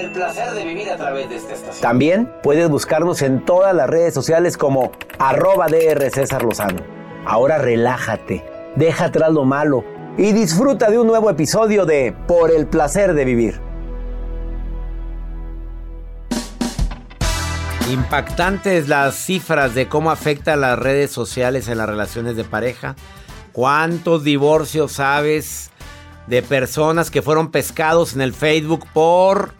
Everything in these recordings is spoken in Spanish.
El placer de vivir a través de esta estación. También puedes buscarnos en todas las redes sociales como arroba DR César Lozano. Ahora relájate, deja atrás lo malo y disfruta de un nuevo episodio de Por el placer de vivir. Impactantes las cifras de cómo afectan las redes sociales en las relaciones de pareja. ¿Cuántos divorcios sabes de personas que fueron pescados en el Facebook por,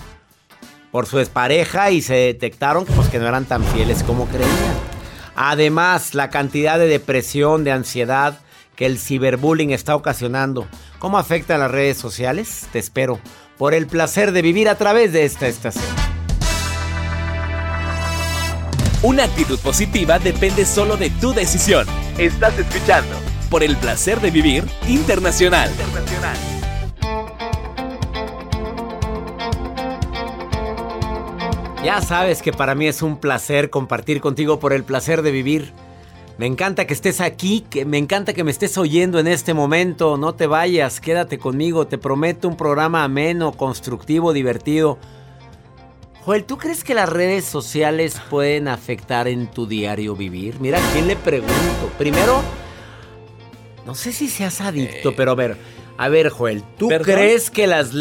por su expareja y se detectaron pues, que no eran tan fieles como creían? Además, la cantidad de depresión, de ansiedad que el ciberbullying está ocasionando. ¿Cómo afecta a las redes sociales? Te espero por el placer de vivir a través de esta estación. Una actitud positiva depende solo de tu decisión. Estás escuchando por el placer de vivir internacional. Ya sabes que para mí es un placer compartir contigo por el placer de vivir. Me encanta que estés aquí, que me encanta que me estés oyendo en este momento. No te vayas, quédate conmigo. Te prometo un programa ameno, constructivo, divertido. Joel, ¿tú crees que las redes sociales pueden afectar en tu diario vivir? Mira, ¿a quién le pregunto? Primero, no sé si seas adicto, pero a ver, a ver, Joel, ¿tú ¿Perdón? crees que las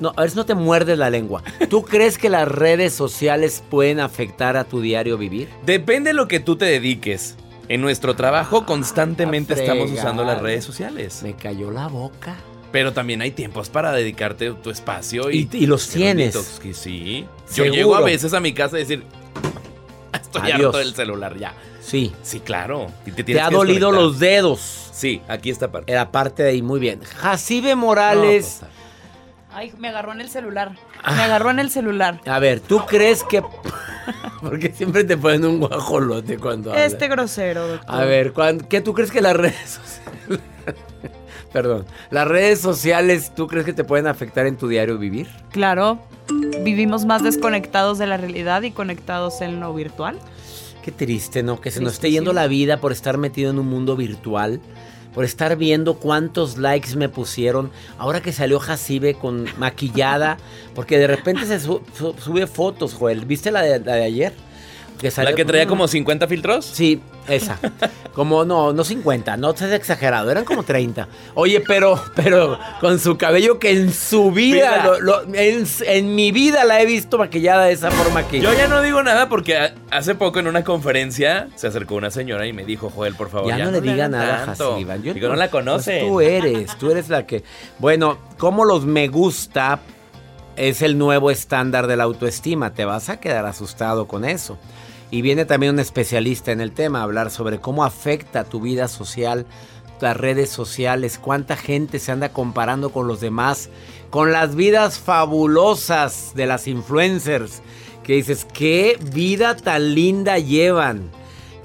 no, a ver si no te muerdes la lengua. ¿Tú crees que las redes sociales pueden afectar a tu diario vivir? Depende de lo que tú te dediques. En nuestro trabajo constantemente Ah, estamos fregado. usando las redes sociales. Me cayó la boca. Pero también hay tiempos para dedicarte tu espacio y, Y- y los tienes. que sí. Yo llego a veces a mi casa y decir, estoy Adiós. harto del celular ya. Sí. Sí, claro. Y Te ha dolido los dedos. Sí, aquí está parte. Era parte de ahí, muy bien. Jacibe Morales. No, pues, Ay, me agarró en el celular. Ah. Me agarró en el celular. A ver, ¿tú crees que.? Porque siempre te ponen un guajolote cuando hablas. Este grosero, doctor. A ver, ¿cuán- ¿qué tú crees que las redes sociales. Perdón. ¿Las redes sociales tú crees que te pueden afectar en tu diario vivir? Claro, vivimos más desconectados de la realidad y conectados en lo virtual. Qué triste, ¿no? Que se nos esté yendo la vida por estar metido en un mundo virtual, por esar viendo cuántos likes me pusieron. Ahora que salió Jacibe con maquillada, porque de repente se su- su- sube fotos, Joel. ¿Viste la de, la de ayer? Que ¿La que traía como 50 filtros? Sí, esa. Como no, no 50, no seas exagerado, eran como 30. Oye, pero, pero con su cabello que en su vida, Vida. lo- lo- en, en mi vida la he visto maquillada de esa forma que. Yo ya no digo nada porque a- hace poco en una conferencia se acercó una señora y me dijo, Joel, por favor, Ya, no le diga nada a tanto". Jaciba. Yo Digo, no la conoce. Pues tú eres, tú eres la que. Bueno, como los me gusta es el nuevo estándar de la autoestima. Te vas a quedar asustado con eso. Y viene también un especialista en el tema a hablar sobre cómo afecta tu vida social, las redes sociales, cuánta gente se anda comparando con los demás, con las vidas fabulosas de las influencers, que dices, qué vida tan linda llevan.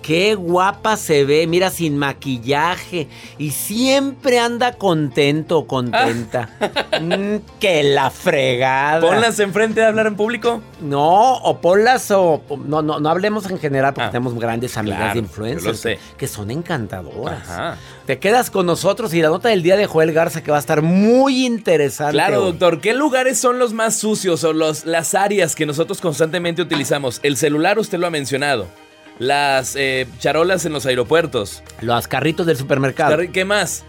Qué guapa se ve, mira, sin maquillaje. Y siempre anda contento, contenta. Mm, que la fregada. Ponlas enfrente de hablar en público. No, o ponlas o. No, no, no hablemos en general porque Ah, tenemos grandes amigas claro, de influencers sé. que son encantadoras. Ajá. Te quedas con nosotros y la nota del día de Joel Garza que va a estar muy interesante. Claro, hoy. doctor. ¿Qué lugares son los más sucios o los, las áreas que nosotros constantemente utilizamos? El celular, usted lo ha mencionado. Las eh, charolas en los aeropuertos. Los carritos del supermercado. ¿Qué más?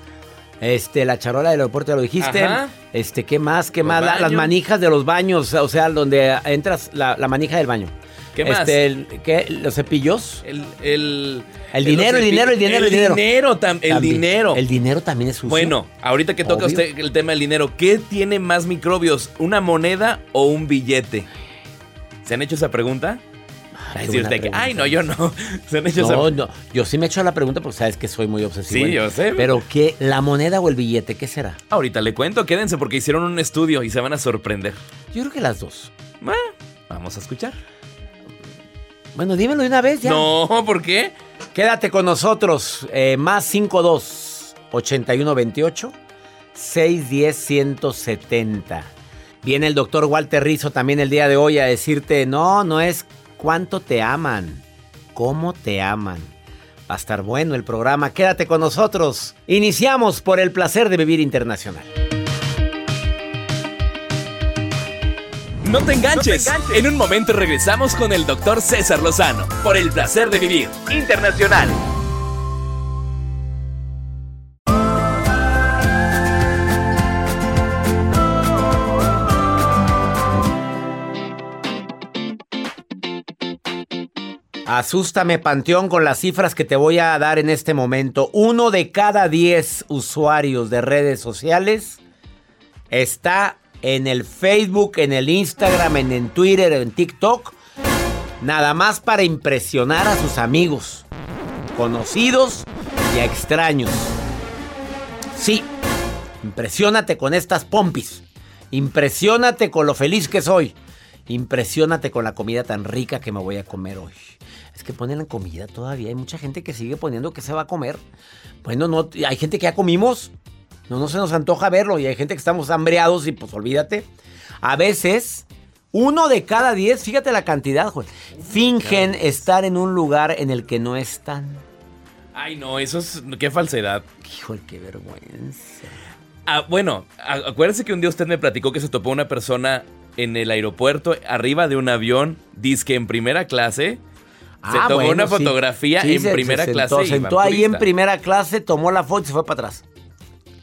Este, la charola del aeropuerto, ya lo dijiste. Ajá. Este, ¿qué más? ¿Qué Los más? La- las manijas de los baños, o sea, donde entras, la, la manija del baño. ¿Qué más? Este, el- ¿qué? ¿Los cepillos? El, el, El dinero, el dinero, el dinero, el dinero. dinero. tam- el También. dinero. El dinero también es sucio. Bueno, ahorita que toca Obvio. usted el tema del dinero, ¿qué tiene más microbios? ¿Una moneda o un billete? ¿Se han hecho esa pregunta? Qué Ay, usted que- ay, no, yo no. ¿Se han hecho No, no, yo sí me he hecho la pregunta porque sabes que soy muy obsesivo. Sí, yo sé. Pero ¿qué? ¿La moneda o el billete? ¿Qué será? Ahorita le cuento, quédense porque hicieron un estudio y se van a sorprender. Yo creo que las dos. Bueno, vamos a escuchar. Bueno, dímelo de una vez ya. No, ¿por qué? Quédate con nosotros. eh, más 52 81 28 610 170. Viene el doctor Walter Rizzo también el día de hoy a decirte: no, no es cuánto te aman, cómo te aman. Va a estar bueno el programa. Quédate con nosotros. Iniciamos por el placer de vivir internacional. No te enganches. En un momento regresamos con el doctor César Lozano por el placer de vivir internacional. Asústame, Panteón, con las cifras que te voy a dar en este momento. Uno de cada diez usuarios de redes sociales está en el Facebook, en el Instagram, en el Twitter, en TikTok, nada más para impresionar a sus amigos, conocidos y a extraños. Sí, impresiónate con estas pompis. Impresiónate con lo feliz que soy. Impresiónate con la comida tan rica que me voy a comer hoy. Es que ponen la comida todavía. Hay mucha gente que sigue poniendo que se va a comer. Bueno, no, hay gente que ya comimos. No, no se nos antoja verlo. Y hay gente que estamos hambreados y pues olvídate. A veces, uno de cada diez, fíjate la cantidad, Juan, fingen estar en un lugar en el que no están. Ay, no, eso es. Qué falsedad. Híjole, qué vergüenza. Ah, bueno, a- acuérdese que un día usted me platicó que se topó una persona en el aeropuerto, arriba de un avión, disque en primera clase. Se Ah, tomó bueno, una fotografía Sí, en se- se primera sentó, clase. y Sentó iba ahí en primera clase, tomó la foto y se fue para atrás.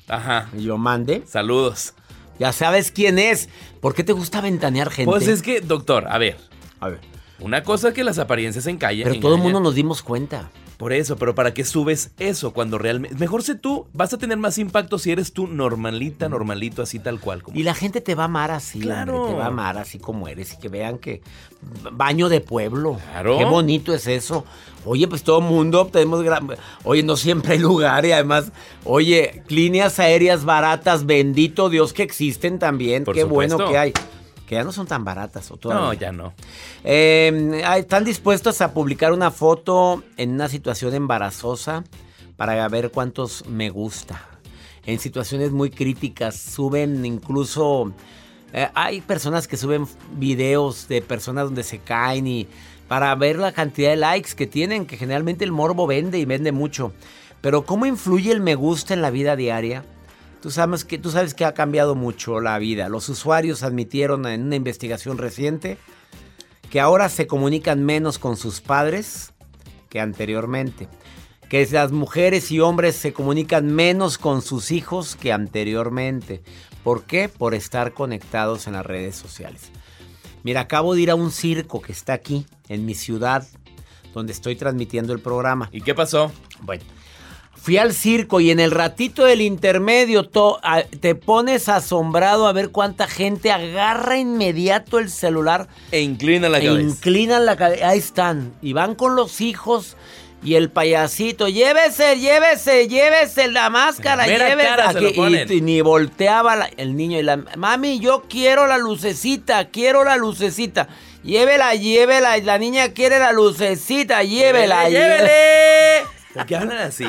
Ajá. Y yo mande. Saludos. Ya sabes quién es. ¿Por qué te gusta ventanear gente? Pues es que, doctor, a ver. A ver. Una cosa es que las apariencias engañan. Pero todo el mundo nos dimos cuenta. Por eso, pero ¿para qué subes eso cuando realmente... Mejor sé tú, vas a tener más impacto si eres tú normalita, normalito, así tal cual. Como... Y la gente te va a amar así, Claro. hombre, te va a amar así como eres y que vean que baño de pueblo. Claro. Qué bonito es eso. Oye, pues todo mundo tenemos gran... Oye, no siempre hay lugar y además, oye, líneas aéreas baratas, bendito Dios que existen también. Por Qué bueno que hay. Que ya no son tan baratas o todavía. No, ya no. Eh, ah, ¿Están dispuestos a publicar una foto en una situación embarazosa para ver cuántos me gusta? En situaciones muy críticas suben incluso... eh, hay personas que suben videos de personas donde se caen y para ver la cantidad de likes que tienen, que generalmente el morbo vende y vende mucho. Pero ¿cómo influye el me gusta en la vida diaria? Tú sabes, que, tú sabes que ha cambiado mucho la vida. Los usuarios admitieron en una investigación reciente que ahora se comunican menos con sus padres que anteriormente. Que las mujeres y hombres se comunican menos con sus hijos que anteriormente. ¿Por qué? Por estar conectados en las redes sociales. Mira, acabo de ir a un circo que está aquí, en mi ciudad, donde estoy transmitiendo el programa. ¿Y qué pasó? Bueno, fui al circo y en el ratito del intermedio to- a- te pones asombrado a ver cuánta gente agarra inmediato el celular E inclina la e cabeza. inclinan la cabeza. Ahí están. Y van con los hijos y el payasito. Llévese, llévese, llévese la máscara. Mera llévese. cara se lo Aquí, ponen. y, y ni volteaba la- el niño y la mami, yo quiero la lucecita, quiero la lucecita. Llévela, llévela. La niña quiere la lucecita, llévela. ¡Llévele! ¿Por qué hablan así?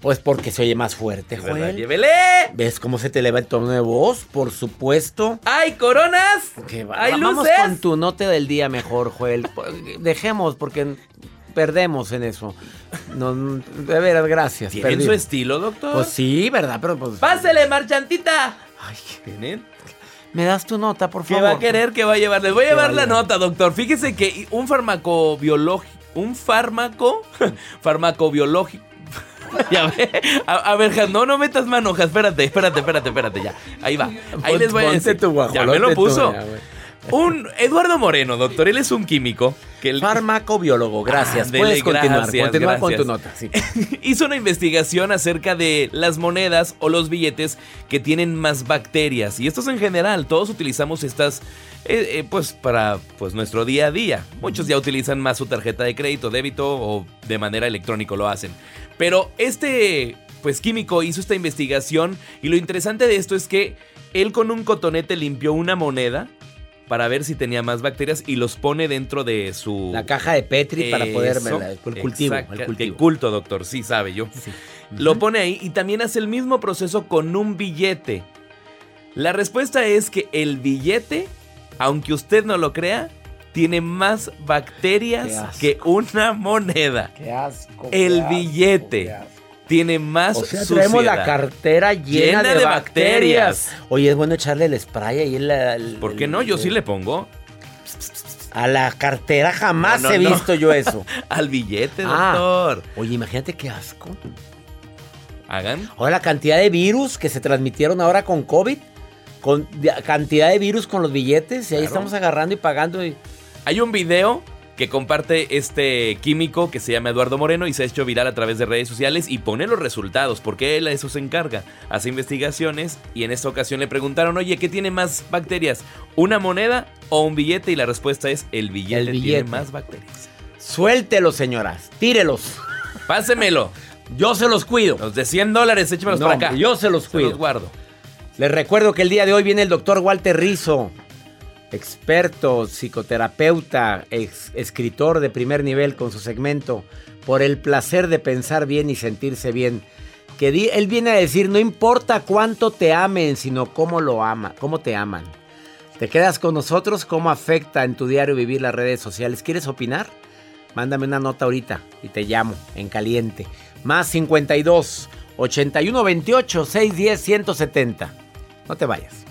Pues porque se oye más fuerte. Joel. ¡Llévele! ¿Ves cómo se te eleva el tono de voz? Por supuesto. ¡Hay coronas! Va- ¡Hay vamos luces! con tu nota del día mejor, Joel. Dejemos porque perdemos en eso. No, de veras, gracias. ¿Tienen perdí. su estilo, doctor? Pues sí, ¿verdad? Pero pues. ¡Pásele, marchantita! Ay, ¿Tienen? me das tu nota, por ¿Qué favor. va a querer que va a llevar? Les voy a llevar la nota, doctor. Fíjese que un fármaco biológico. Un fármaco. fármaco biológico. ya ve. A, a ver, no, no metas mano, Jas, Espérate, espérate, espérate, espérate. Ya. Ahí va. Ahí Pon- les voy a decir. tu ya me lo tú, puso. ya. Un Eduardo Moreno, doctor. Él es un químico. Que él Farmacobiólogo, gracias. Ándele, Puedes continuar. gracias, Continúa con tu nota. sí. hizo una investigación acerca de las monedas o los billetes que tienen más bacterias. Y estos en general, todos utilizamos estas eh, eh, pues para pues nuestro día a día. Muchos ya utilizan más su tarjeta de crédito, débito o de manera electrónica lo hacen. Pero este pues químico hizo esta investigación y lo interesante de esto es que él con un cotonete limpió una moneda para ver si tenía más bacterias y los pone dentro de su La caja de Petri para poder. eso, El cultivo. El El cultivo. culto, doctor, sí sabe yo. Lo pone ahí y también hace el mismo proceso con un billete. La respuesta es que el billete, aunque usted no lo crea, tiene más bacterias que una moneda. Qué asco. El qué asco, billete. qué asco. Tiene más O sea, traemos la cartera llena, Llena de, de bacterias. bacterias. Oye, es bueno echarle el spray ahí en la- el- ¿Por qué no? Yo sí le pongo A la cartera jamás No, no, he no. visto yo eso. al billete, Ah. doctor. Oye, imagínate qué asco. Hagan. Ahora la cantidad de virus que se transmitieron ahora con COVID. Con de- cantidad de virus con los billetes. Y ahí Claro. estamos agarrando y pagando. y- Hay un video que comparte este químico que se llama Eduardo Moreno y se ha hecho viral a través de redes sociales y pone los resultados, porque él a eso se encarga. Hace investigaciones y en esta ocasión le preguntaron, oye, ¿qué tiene más bacterias? ¿Una moneda o un billete? Y la respuesta es, el billete, El billete. tiene más bacterias. Suéltelos, señoras. Tírelos. Pásemelo. Yo se los cuido. Los de 100 dólares, échemelos No, para acá. yo se los Se cuido. los guardo. Les recuerdo que el día de hoy viene el doctor Walter Rizo, experto, psicoterapeuta, escritor de primer nivel con su segmento Por el placer de pensar bien y sentirse bien. Que él viene a decir, no importa cuánto te amen, sino cómo lo ama, cómo te aman. ¿Te quedas con nosotros? ¿Cómo afecta en tu diario vivir las redes sociales? ¿Quieres opinar? Mándame una nota ahorita y te llamo en caliente. Más 52 81 28 610 170. No te vayas.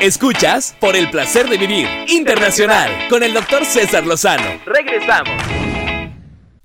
Escuchas por el placer de vivir internacional con el doctor César Lozano. Regresamos.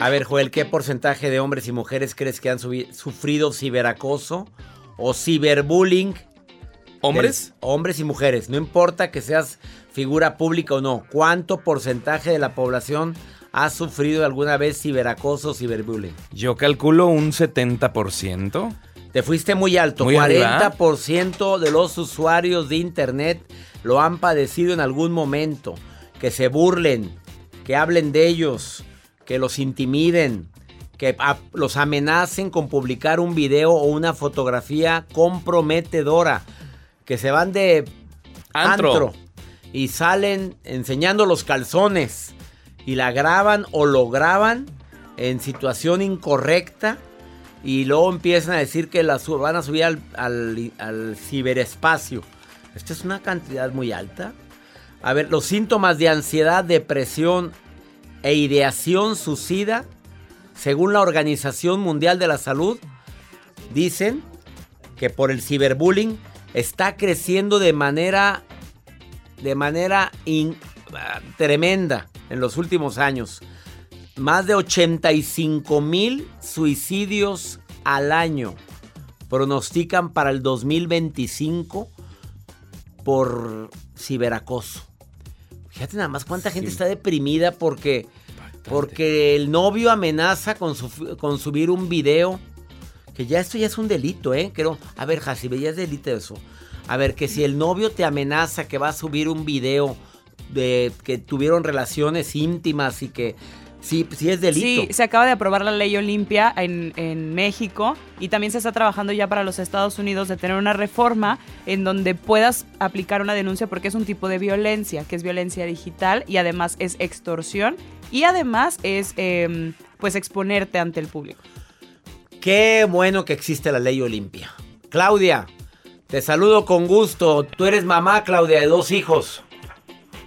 A ver, Joel, ¿qué porcentaje de hombres y mujeres crees que han sufrido ciberacoso o ciberbullying? ¿Hombres? Hombres y mujeres. No importa que seas figura pública o no. ¿Cuánto porcentaje de la población has sufrido alguna vez ciberacoso o ciberbullying? Yo calculo un 70%. Te fuiste muy alto. Muy arriba. 40% de los usuarios de Internet lo han padecido en algún momento. Que se burlen, que hablen de ellos, que los intimiden, que los amenacen con publicar un video o una fotografía comprometedora. Que se van de Antro. antro y salen enseñando los calzones y la graban o lo graban en situación incorrecta y luego empiezan a decir que la van a subir al, al- al ciberespacio. Esta es una cantidad muy alta. A ver, los síntomas de ansiedad, depresión e ideación suicida, según la Organización Mundial de la Salud, dicen que por el ciberbullying está creciendo de manera de manera ah, tremenda en los últimos años. Más de 85 mil suicidios al año pronostican para el 2025 por ciberacoso. Fíjate nada más cuánta gente está deprimida porque, porque el novio amenaza con, su- con subir un video. Que ya esto ya es un delito, ¿eh? Creo. A ver, Jacibe, ya es delito eso. A ver, que si el novio te amenaza que va a subir un video de que tuvieron relaciones íntimas y que sí, sí es delito. Sí, se acaba de aprobar la ley Olimpia en, en México y también se está trabajando ya para los Estados Unidos de tener una reforma en donde puedas aplicar una denuncia porque es un tipo de violencia, que es violencia digital y además es extorsión y además es em, pues exponerte ante el público. Qué bueno que existe la ley Olimpia. Claudia, te saludo con gusto. Tú eres mamá, Claudia, de dos hijos.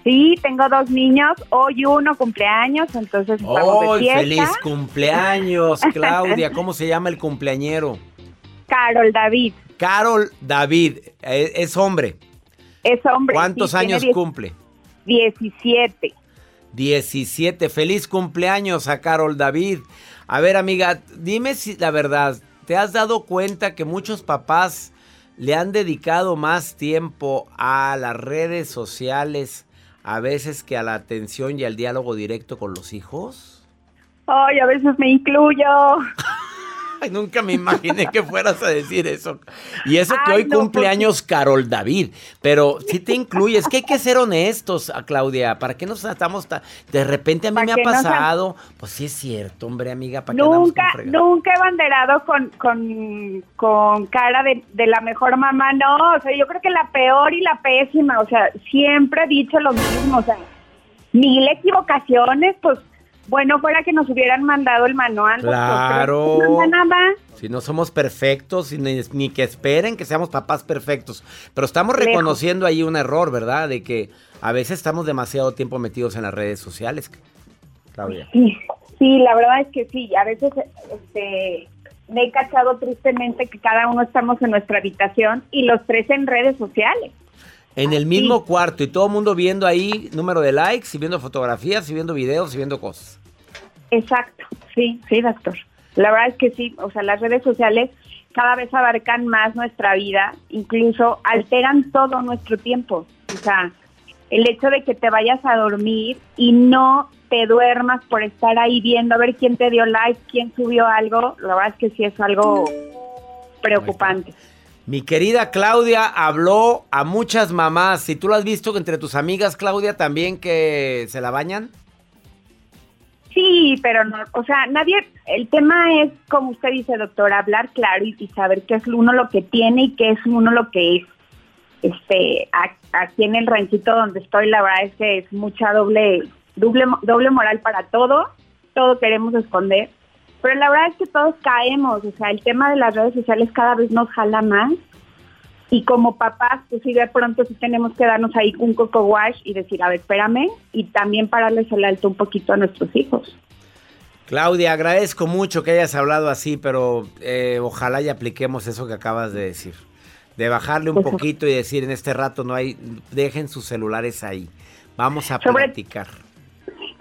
Sí, tengo dos niños, hoy uno cumpleaños, entonces estamos de ¡Oh, fiesta. feliz cumpleaños, Claudia! ¿Cómo se llama el cumpleañero? Carol David, Carol David, eh, es hombre. es hombre. ¿Cuántos sí, años cumple? 17. 17. Feliz cumpleaños a Carol David. A ver, amiga, dime si la verdad, ¿te has dado cuenta que muchos papás le han dedicado más tiempo a las redes sociales a veces que a la atención y al diálogo directo con los hijos? Ay, a veces me incluyo. Ay, nunca me imaginé que fueras a decir eso. Y eso que Ay, hoy no, cumpleaños Carol David. Pero sí te incluyes. que hay que ser honestos, a Claudia. ¿Para qué nos tratamos tan... De repente a mí ¿Para me ha qué pasado. Pues sí es cierto, hombre, amiga. ¿Para qué Nunca, fregadas? nunca he banderado con, con, con cara de, de la mejor mamá, no, o sea, yo creo que la peor y la pésima, o sea, siempre he dicho lo mismo, o sea, mil equivocaciones, pues bueno fuera que nos hubieran mandado el manual. Claro. pero no nada. Si no somos perfectos ni, ni que esperen que seamos papás perfectos. Pero estamos Lejos. reconociendo ahí un error, ¿verdad? De que a veces estamos demasiado tiempo metidos en las redes sociales. Claudia. Sí, sí, la verdad es que sí. A veces este, me he cachado tristemente que cada uno estamos en nuestra habitación y los tres en redes sociales. En el mismo cuarto y todo el mundo viendo ahí número de likes y viendo fotografías y viendo videos y viendo cosas. Exacto, sí, sí, doctor. La verdad es que sí, o sea, las redes sociales cada vez abarcan más nuestra vida, incluso alteran todo nuestro tiempo. O sea, el hecho de que te vayas a dormir y no te duermas por estar ahí viendo a ver quién te dio like, quién subió algo, la verdad es que sí es algo preocupante. Mi querida Claudia habló a muchas mamás. ¿Y tú lo has visto entre tus amigas, Claudia, también que se la bañan? Sí, pero no, o sea, nadie, el tema es, como usted dice, doctor, hablar claro y, saber qué es uno lo que tiene y qué es uno lo que es. Este, aquí en el ranchito donde estoy, la verdad es que es mucha doble, doble, doble moral para todo, todo queremos esconder, pero la verdad es que todos caemos, o sea, el tema de las redes sociales cada vez nos jala más y como papás, pues sí, de pronto sí tenemos que darnos ahí un coco wash y decir, a ver, espérame, y también pararles el alto un poquito a nuestros hijos. Claudia, agradezco mucho que hayas hablado así, pero eh, ojalá y apliquemos eso que acabas de decir. De bajarle un Pues, poquito y decir en este rato no hay, dejen sus celulares ahí. Vamos a Sobre- platicar.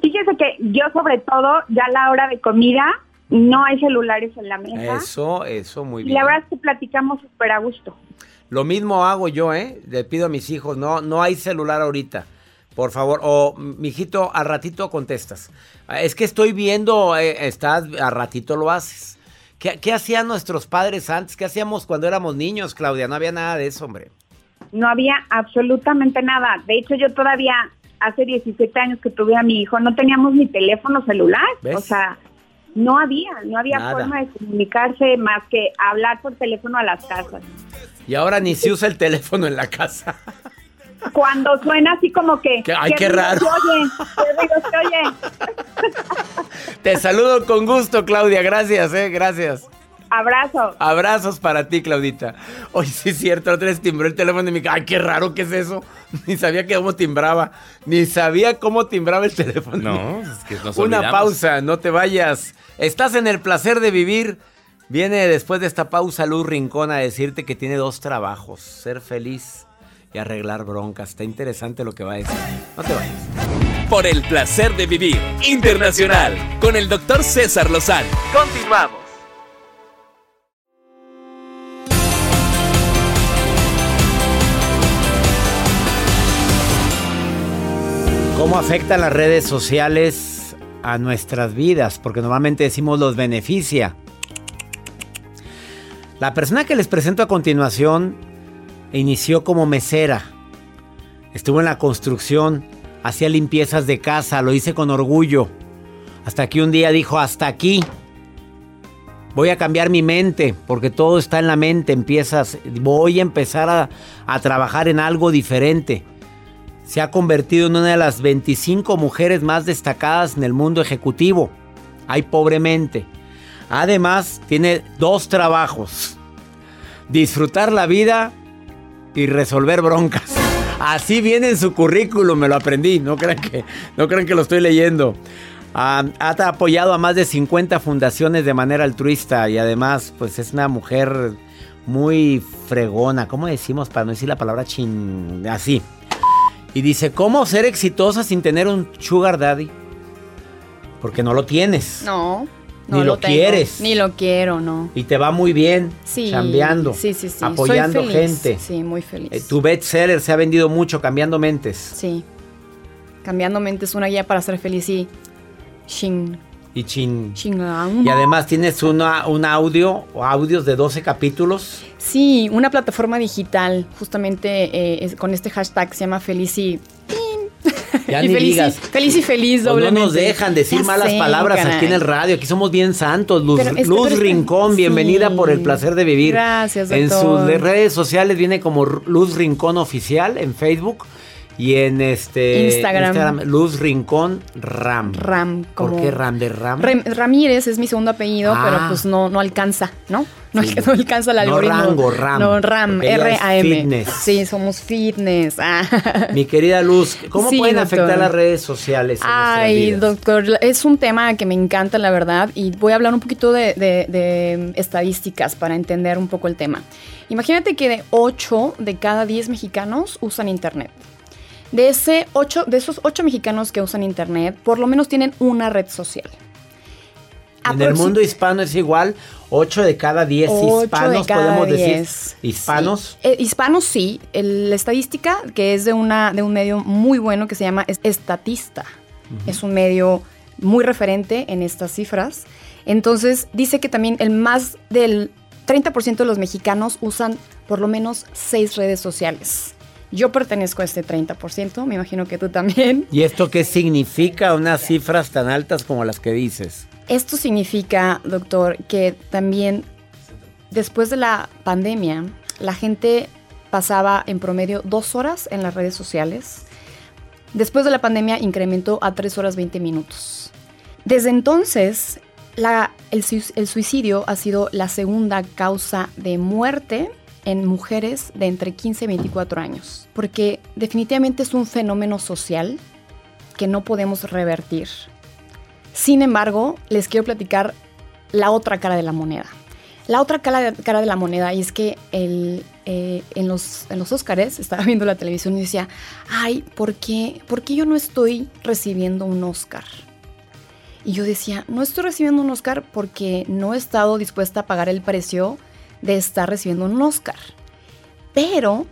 Fíjese que yo sobre todo, ya a la hora de comida, no hay celulares en la mesa. Eso, eso, muy y bien. la verdad es que platicamos súper a gusto. Lo mismo hago yo, ¿eh? Le pido a mis hijos, no, no hay celular ahorita. Por favor, o mijito, al ratito contestas. Es que estoy viendo, eh, estás, a ratito lo haces. ¿Qué, qué hacían nuestros padres antes? ¿Qué hacíamos cuando éramos niños, Claudia? No había nada de eso, hombre. No había absolutamente nada. De hecho, yo todavía hace 17 años que tuve a mi hijo, no teníamos ni teléfono celular. ¿Ves? O sea, no había, no había Nada. forma de comunicarse más que hablar por teléfono a las casas. Y ahora ni se usa el teléfono en la casa. Cuando suena así como que... Que- ay, qué raro. oye? Te saludo con gusto, Claudia. Gracias, eh, gracias. Abrazo. Abrazos para ti, Claudita. Hoy sí es cierto, otra vez timbró el teléfono de mi casa. Ay, qué raro que es eso. Ni sabía que cómo timbraba. Ni sabía cómo timbraba el teléfono. No, es que nos Una olvidamos. pausa, no te vayas. Estás en el placer de vivir. Viene después de esta pausa Luz Rincón a decirte que tiene dos trabajos. Ser feliz y arreglar broncas. Está interesante lo que va a decir. No te vayas. Por el placer de vivir internacional con el doctor César Lozano. Continuamos. ¿Cómo afectan las redes sociales a nuestras vidas? Porque normalmente decimos los beneficia. La persona que les presento a continuación inició como mesera. Estuvo en la construcción, hacía limpiezas de casa, lo hice con orgullo. Hasta que un día dijo, hasta aquí. Voy a cambiar mi mente, porque todo está en la mente. Empiezas, voy a empezar a, a trabajar en algo diferente se ha convertido en una de las 25 mujeres más destacadas en el mundo ejecutivo. Ay, pobremente. Además, tiene dos trabajos. Disfrutar la vida y resolver broncas. Así viene en su currículum, me lo aprendí. No crean que, no que lo estoy leyendo. Ah, ha apoyado a más de 50 fundaciones de manera altruista y además, pues es una mujer muy fregona. ¿Cómo decimos para no decir la palabra chin? Así. Y dice, ¿cómo ser exitosa sin tener un sugar daddy? Porque no lo tienes. No. No Ni lo tengo. quieres. Ni lo quiero, no. Y te va muy bien. Sí. Chambeando. Sí, sí, sí. Soy Apoyando feliz. gente. Sí, muy feliz. Eh, tu bestseller se ha vendido mucho, cambiando mentes. Sí. Cambiando mente es una guía para ser feliz y. Shin. Y chin. Chingang. Y además tienes una, un audio o audios de 12 capítulos. Sí, una plataforma digital, justamente eh, es- con este hashtag que se llama Feliz y. Ya y ni feliz, digas. Feliz y feliz, Pues no doblemente. nos dejan decir Ya malas sé, palabras caray. aquí en el radio. Aquí somos bien santos. Luz, Luz Rincón, sí. bienvenida por el placer de vivir. Gracias, En doctor. sus de- redes sociales viene como Luz Rincón Oficial en Facebook y en este Instagram. Luz Rincón Ram. Ram, como. ¿Por qué Ram de Ram? Rem- Ramírez es mi segundo apellido, Ah. pero pues no, no alcanza, ¿no? No, Sí. no alcanza el No algoritmo. rango, Ram, No, Ram, ella es R-A-M. fitness. Sí, somos fitness. Ah. Mi querida Luz, ¿cómo Sí, pueden doctor. afectar las redes sociales? en Ay, doctor, es un tema que me encanta, la verdad, y voy a hablar un poquito de, de- de estadísticas para entender un poco el tema. Imagínate que de 8 de cada 10 mexicanos usan Internet. De, ese ocho, de esos 8 mexicanos que usan Internet, por lo menos tienen una red social. En el mundo hispano es igual, 8 de cada 10 Ocho de hispanos, cada podemos decir. 10. Hispanos. Sí. Eh, hispanos sí. El- la estadística, que es de, una, de un medio muy bueno que se llama Es- Estatista. Es un medio muy referente en estas cifras. Entonces, dice que también el más del 30% de los mexicanos usan por lo menos seis redes sociales. Yo pertenezco a este 30%, me imagino que tú también. ¿Y esto qué significa unas cifras tan altas como las que dices? Esto significa, doctor, que también después de la pandemia, la gente pasaba en promedio dos horas en las redes sociales. Después de la pandemia incrementó a tres horas 20 minutos. Desde entonces, la- el, el suicidio ha sido la segunda causa de muerte en mujeres de entre 15 y 24 años, porque definitivamente es un fenómeno social que no podemos revertir. Sin embargo, les quiero platicar la otra cara de la moneda. La otra cara, cara de la moneda y es que el, eh, en, los, en los Óscares estaba viendo la televisión y decía, ay, ¿por qué, ¿por qué yo no estoy recibiendo un Oscar? Y yo decía, no estoy recibiendo un Oscar porque no he estado dispuesta a pagar el precio de estar recibiendo un Oscar. Pero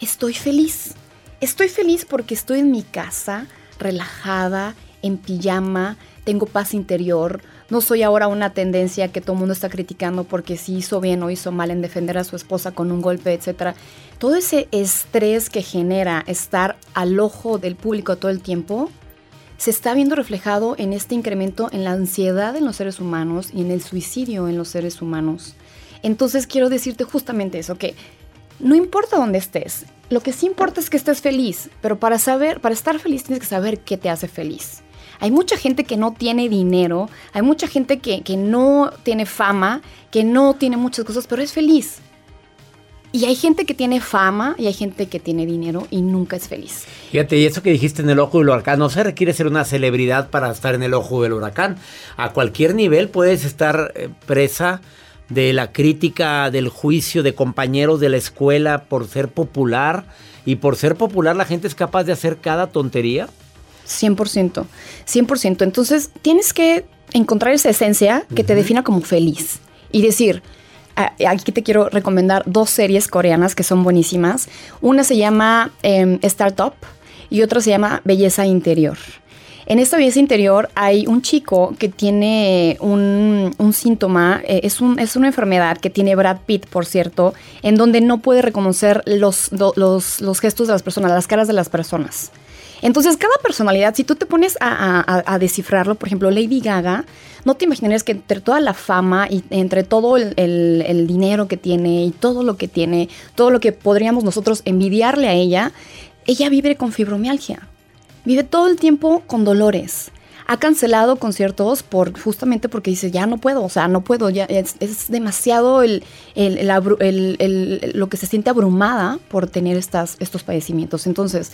estoy feliz. estoy feliz porque estoy en mi casa, relajada, en pijama, tengo paz interior, no soy ahora una tendencia que todo el mundo está criticando porque si hizo bien o hizo mal en defender a su esposa con un golpe, etc. Todo ese estrés que genera estar al ojo del público todo el tiempo se está viendo reflejado en este incremento en la ansiedad en los seres humanos y en el suicidio en los seres humanos. Entonces quiero decirte justamente eso, que no importa dónde estés, lo que sí importa es que estés feliz, pero para saber, para estar feliz tienes que saber qué te hace feliz. Hay mucha gente que no tiene dinero, hay mucha gente que, que no tiene fama, que no tiene muchas cosas, pero es feliz. Y hay gente que tiene fama y hay gente que tiene dinero y nunca es feliz. Fíjate, y eso que dijiste en el ojo del huracán, no se requiere ser una celebridad para estar en el ojo del huracán. A cualquier nivel puedes estar eh, presa de la crítica, del juicio de compañeros de la escuela por ser popular. Y por ser popular la gente es capaz de hacer cada tontería. 100%, 100%. Entonces tienes que encontrar esa esencia que te defina como feliz y decir, aquí te quiero recomendar dos series coreanas que son buenísimas. Una se llama em, Startup y otra se llama Belleza Interior. En esta belleza interior hay un chico que tiene un, síntoma, eh, es, un, es, una enfermedad que tiene Brad Pitt, por cierto, en donde no puede reconocer los, los, gestos de las personas, las caras de las personas. Entonces, cada personalidad, si tú te pones a, descifrarlo, por ejemplo, Lady Gaga, no te imaginarías que entre toda la fama y entre todo el, dinero que tiene y todo lo que tiene, todo lo que podríamos nosotros envidiarle a ella, ella vive con fibromialgia. Vive todo el tiempo con dolores ha cancelado conciertos por justamente porque dice ya no puedo, o sea, no puedo, ya es, demasiado el, lo que se siente abrumada por tener estos padecimientos. Entonces,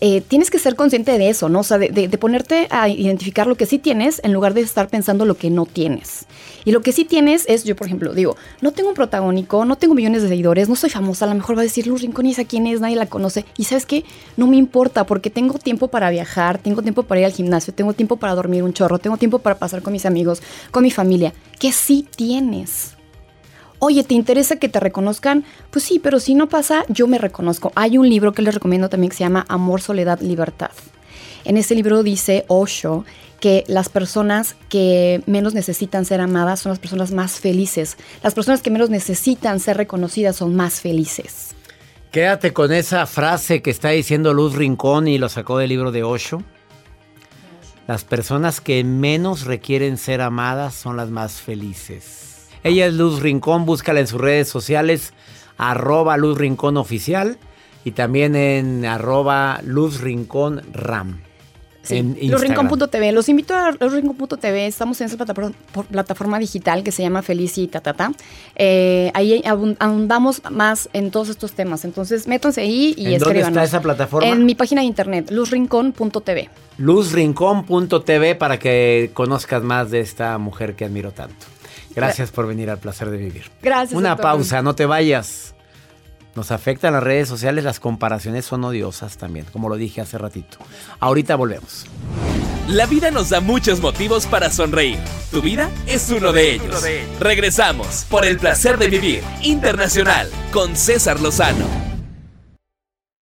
eh, tienes que ser consciente de eso, ¿no? O sea, de, ponerte a identificar lo que sí tienes en lugar de estar pensando lo que no tienes. Y lo que sí tienes es, yo por ejemplo, digo, no tengo un protagónico, no tengo millones de seguidores, no soy famosa, a lo mejor va a decir Luz esa quién es, nadie la conoce. Y sabes qué, no me importa porque tengo tiempo para viajar, tengo tiempo para ir al gimnasio, tengo tiempo para dormir un chorro, tengo tiempo para pasar con mis amigos, con mi familia, que sí tienes. Oye, ¿te interesa que te reconozcan? Pues sí, pero si no pasa, yo me reconozco. Hay un libro que les recomiendo también que se llama Amor, Soledad, Libertad. En ese libro dice Osho que las personas que menos necesitan ser amadas son las personas más felices. Las personas que menos necesitan ser reconocidas son más felices. Quédate con esa frase que está diciendo Luz Rincón y lo sacó del libro de Osho. Las personas que menos requieren ser amadas son las más felices. Ella es Luz Rincón, búscala en sus redes sociales, arroba Luz Rincón Oficial y también en arroba Luz Rincón Ram. Sí, losrincón.tv. Los invito a losrincón.tv. Estamos en esa plataforma, digital que se llama Felicitatata. Eh, ahí ahondamos más en todos estos temas. Entonces, métanse ahí y ¿En ¿Dónde está esa plataforma? En mi página de internet, luzrincón.tv. Luzrincón.tv para que conozcas más de esta mujer que admiro tanto. Gracias por venir al placer de vivir. Gracias. Una pausa, no te vayas. Nos afectan las redes sociales, las comparaciones son odiosas también, como lo dije hace ratito. Ahorita volvemos. La vida nos da muchos motivos para sonreír. Tu vida es uno de ellos. Regresamos por el placer de vivir internacional con César Lozano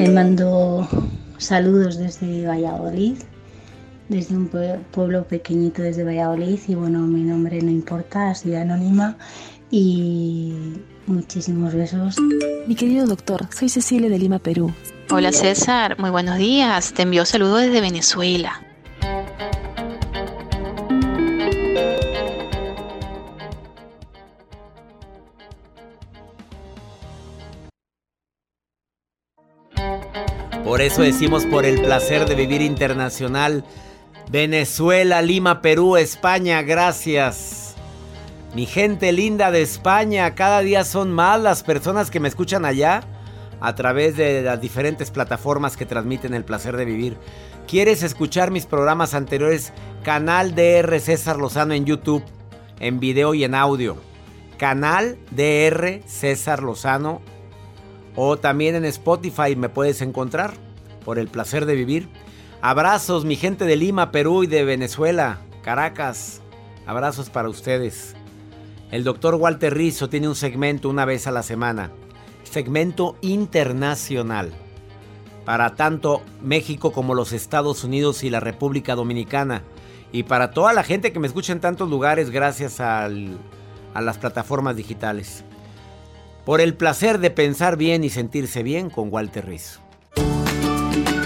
Me mando saludos desde Valladolid, desde un pueblo pequeñito desde Valladolid y bueno, mi nombre no importa, soy anónima y muchísimos besos. Mi querido doctor, soy Cecilia de Lima, Perú. Hola César, muy buenos días. Te envío saludos desde Venezuela. Por eso decimos por el placer de vivir internacional. Venezuela, Lima, Perú, España, gracias. Mi gente linda de España, cada día son más las personas que me escuchan allá a través de las diferentes plataformas que transmiten el placer de vivir. ¿Quieres escuchar mis programas anteriores? Canal DR César Lozano en YouTube, en video y en audio. Canal DR César Lozano. O también en Spotify me puedes encontrar por el placer de vivir. Abrazos, mi gente de Lima, Perú y de Venezuela, Caracas. Abrazos para ustedes. El doctor Walter Rizzo tiene un segmento una vez a la semana segmento internacional para tanto México como los Estados Unidos y la República Dominicana. Y para toda la gente que me escucha en tantos lugares gracias a las plataformas digitales. Por el placer de pensar bien y sentirse bien con Walter Rizzo.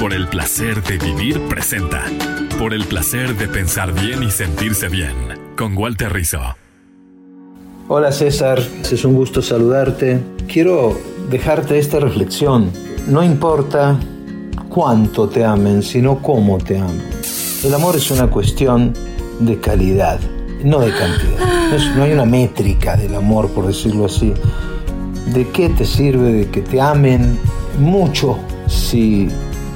Por el placer de vivir presenta. Por el placer de pensar bien y sentirse bien con Walter Rizzo. Hola César, es un gusto saludarte. Quiero dejarte esta reflexión. No importa cuánto te amen, sino cómo te amen. El amor es una cuestión de calidad, no de cantidad. No, hay una métrica del amor, por decirlo así. ¿De qué te sirve de que te amen mucho si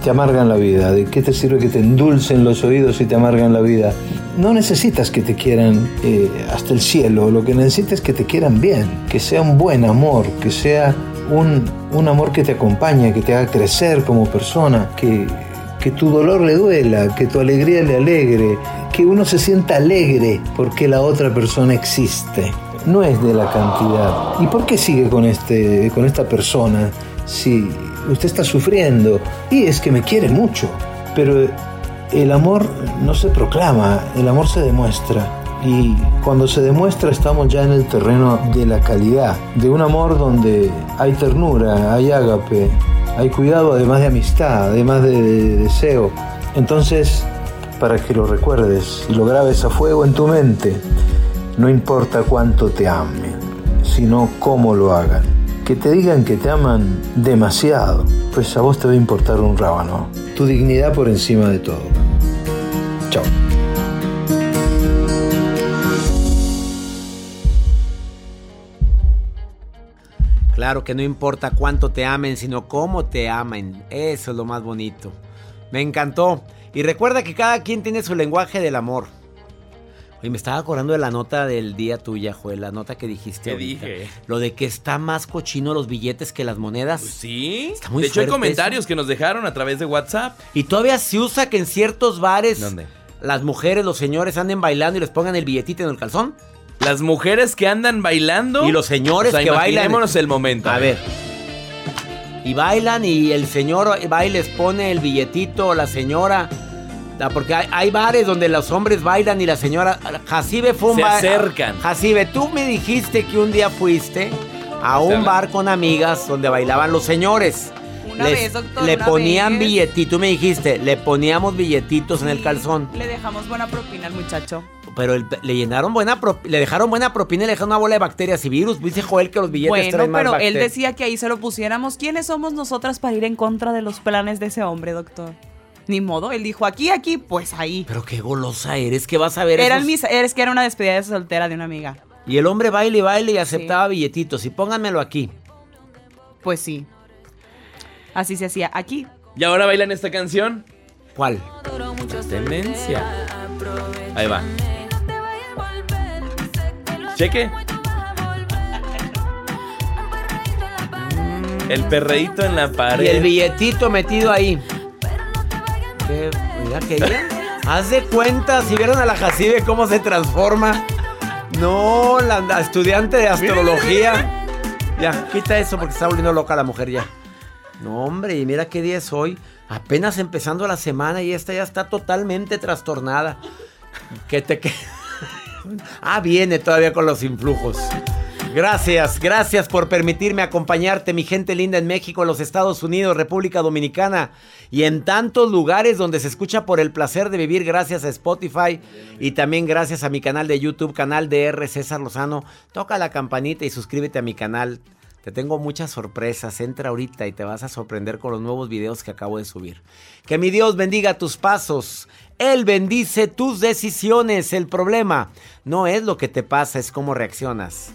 te amargan la vida? ¿De qué te sirve que te endulcen los oídos si te amargan la vida? no necesitas que te quieran eh, hasta el cielo, lo que necesitas es que te quieran bien, que sea un buen amor, que sea un, un amor que te acompañe, que te haga crecer como persona, que, que tu dolor le duela, que tu alegría le alegre, que uno se sienta alegre porque la otra persona existe. No es de la cantidad. ¿Y por qué sigue con, este, con esta persona si usted está sufriendo? Y es que me quiere mucho. Pero el amor no se proclama, el amor se demuestra. Y cuando se demuestra estamos ya en el terreno de la calidad, de un amor donde hay ternura, hay ágape, hay cuidado además de amistad, además de, deseo. Entonces, para que lo recuerdes y lo grabes a fuego en tu mente, no importa cuánto te amen, sino cómo lo hagan. Que te digan que te aman demasiado, pues a vos te va a importar un rábano. Tu dignidad por encima de todo. Chao. Claro que no importa cuánto te amen, sino cómo te amen. Eso es lo más bonito. Me encantó. Y recuerda que cada quien tiene su lenguaje del amor. Oye, me estaba acordando de la nota del día tuya, Joel, la nota que dijiste. ¿Qué dije? Lo de que está más cochino los billetes que las monedas. Pues sí. Está muy de hecho, hay comentarios que nos dejaron a través de WhatsApp. Y todavía se usa que en ciertos bares ¿Dónde? las mujeres, los señores anden bailando y les pongan el billetito en el calzón. Las mujeres que andan bailando. Y los señores O sea, que bailan. el momento. A ver. Y bailan y el señor va y les pone el billetito, la señora. Ah, Porque hay, hay bares donde los hombres bailan y la señora. Jacibe fue un Se bar- acercan. Jacibe, tú me dijiste que un día fuiste a un bar con amigas donde bailaban los señores. Una Les- vez, doctor, Le una ponían vez. billetitos, tú me dijiste, le poníamos billetitos en el calzón. Le dejamos buena propina al muchacho. Pero el- le llenaron buena pro- le dejaron buena propina y le dejaron una bola de bacterias y virus. Dice Joel que los billetes Bueno, traen más pero él decía que ahí se lo pusiéramos. ¿Quiénes somos nosotras para ir en contra de los planes de ese hombre, doctor? Ni modo, él dijo aquí, aquí, pues ahí. Pero qué golosa eres, que vas a ver Era esos- el misa, es que era una despedida de soltera de una amiga. Y el hombre baile y baile y aceptaba billetitos. Y pónganmelo aquí. Pues sí. Así se hacía aquí. ¿Y ahora bailan esta canción? ¿Cuál? Demencia. Ahí va. Cheque. El perreíto en la pared. Y el billetito metido ahí. ¿Qué? Mira. Haz de cuenta, si vieron a la Jacibe cómo se transforma. No, la, la estudiante de astrología. Ya, quita eso porque está volviendo loca la mujer ya. No, hombre, y mira qué día es hoy. Apenas empezando la semana y esta ya está totalmente trastornada. Que te que... Ah, viene todavía con los influjos. Gracias, gracias por permitirme acompañarte, mi gente linda en México, en los Estados Unidos, República Dominicana y en tantos lugares donde se escucha por el placer de vivir gracias a Spotify y también gracias a mi canal de YouTube, canal de R. César Lozano. Toca la campanita y suscríbete a mi canal. Te tengo muchas sorpresas. Entra ahorita y te vas a sorprender con los nuevos videos que acabo de subir. Que mi Dios bendiga tus pasos. Él bendice tus decisiones. El problema no es lo que te pasa, es cómo reaccionas